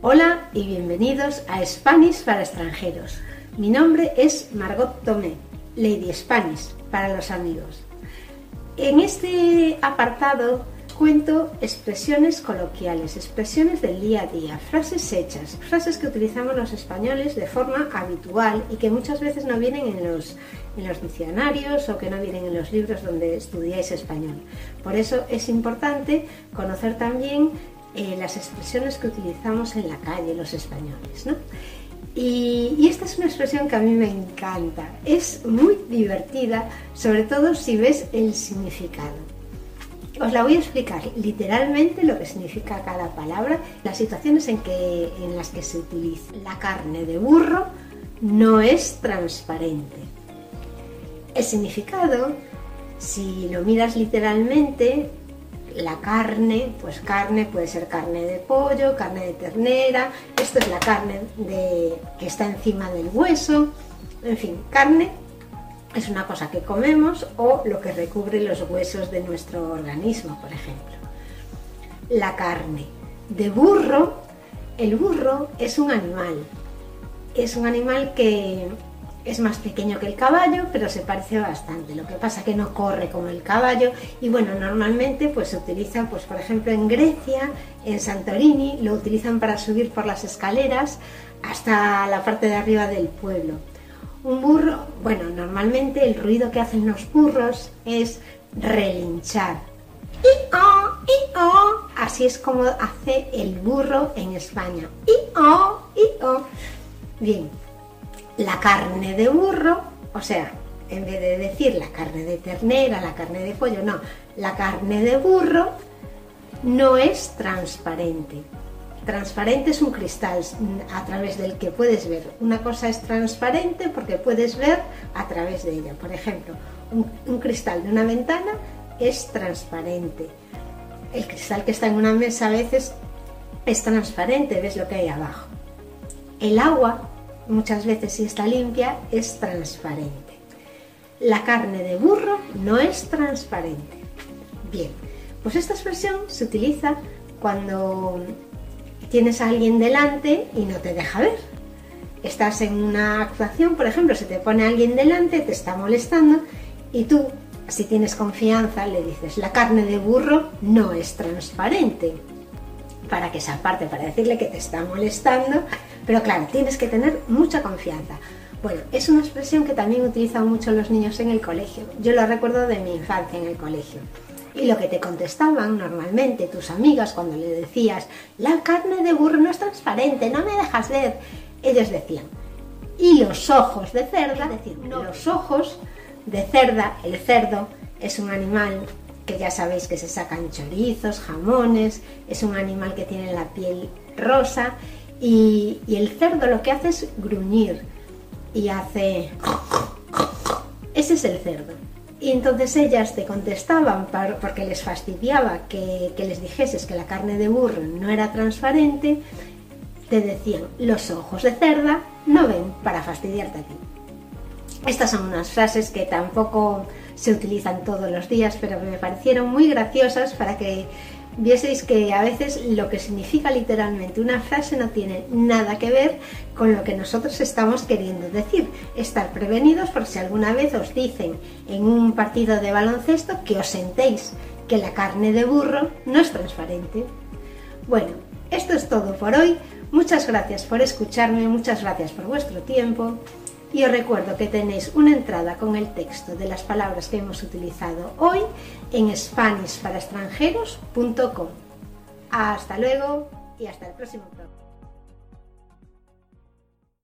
Hola y bienvenidos a Spanish para extranjeros. Mi nombre es Margot Tomé, Lady Spanish para los amigos. En este apartado cuento expresiones coloquiales, expresiones del día a día, frases hechas, frases que utilizamos los españoles de forma habitual y que muchas veces no vienen en los, en los diccionarios o que no vienen en los libros donde estudiáis español. Por eso es importante conocer también eh, las expresiones que utilizamos en la calle los españoles. ¿no? Y, esta es una expresión que a mí me encanta. Es muy divertida, sobre todo si ves el significado. Os la voy a explicar literalmente lo que significa cada palabra, las situaciones en, que, en las que se utiliza. La carne de burro no es transparente. El significado, si lo miras literalmente, la carne, pues carne puede ser carne de pollo, carne de ternera, esto es la carne de, que está encima del hueso, en fin, carne es una cosa que comemos o lo que recubre los huesos de nuestro organismo, por ejemplo. La carne de burro, el burro es un animal, es un animal que es más pequeño que el caballo, pero se parece bastante. Lo que pasa que no corre como el caballo y bueno, normalmente pues se utiliza, pues por ejemplo en Grecia, en Santorini, lo utilizan para subir por las escaleras hasta la parte de arriba del pueblo. Un burro, bueno, normalmente el ruido que hacen los burros es relinchar. ¡I-oh! ¡I-oh! Así es como hace el burro en España. ¡I-oh! ¡I-oh! Bien, la carne de burro, o sea, en vez de decir la carne de ternera, la carne de pollo, no, la carne de burro no es transparente. Transparente es un cristal a través del que puedes ver. Una cosa es transparente porque puedes ver a través de ella. Por ejemplo, un, un cristal de una ventana es transparente. El cristal que está en una mesa a veces es transparente, ves lo que hay abajo. El agua muchas veces si está limpia, es transparente. La carne de burro no es transparente. Bien, pues esta expresión se utiliza cuando tienes a alguien delante y no te deja ver. Estás en una actuación, por ejemplo, se te pone alguien delante, te está molestando y tú, si tienes confianza, le dices, la carne de burro no es transparente. Para que se aparte, para decirle que te está molestando pero claro, tienes que tener mucha confianza. Bueno, es una expresión que también utilizan mucho los niños en el colegio. Yo lo recuerdo de mi infancia en el colegio. Y lo que te contestaban normalmente tus amigas cuando le decías, la carne de burro no es transparente, no me dejas ver, ellos decían, y los ojos de cerda, es decir, los ojos de cerda, el cerdo es un animal que ya sabéis que se sacan chorizos, jamones, es un animal que tiene la piel rosa y, el cerdo lo que hace es gruñir y hace... Ese es el cerdo. Y entonces ellas te contestaban porque les fastidiaba que, que, les dijeses que la carne de burro no era transparente, te decían, los ojos de cerda no ven para fastidiarte a ti. Estas son unas frases que tampoco se utilizan todos los días, pero me parecieron muy graciosas para que vieseis que a veces lo que significa literalmente una frase no tiene nada que ver con lo que nosotros estamos queriendo decir. Estar prevenidos por si alguna vez os dicen en un partido de baloncesto que os sentéis que la carne de burro no es transparente. Bueno, esto es todo por hoy. Muchas gracias por escucharme, muchas gracias por vuestro tiempo. Y os recuerdo que tenéis una entrada con el texto de las palabras que hemos utilizado hoy en SpanishParaExtranjeros.com. Hasta luego y hasta el próximo programa.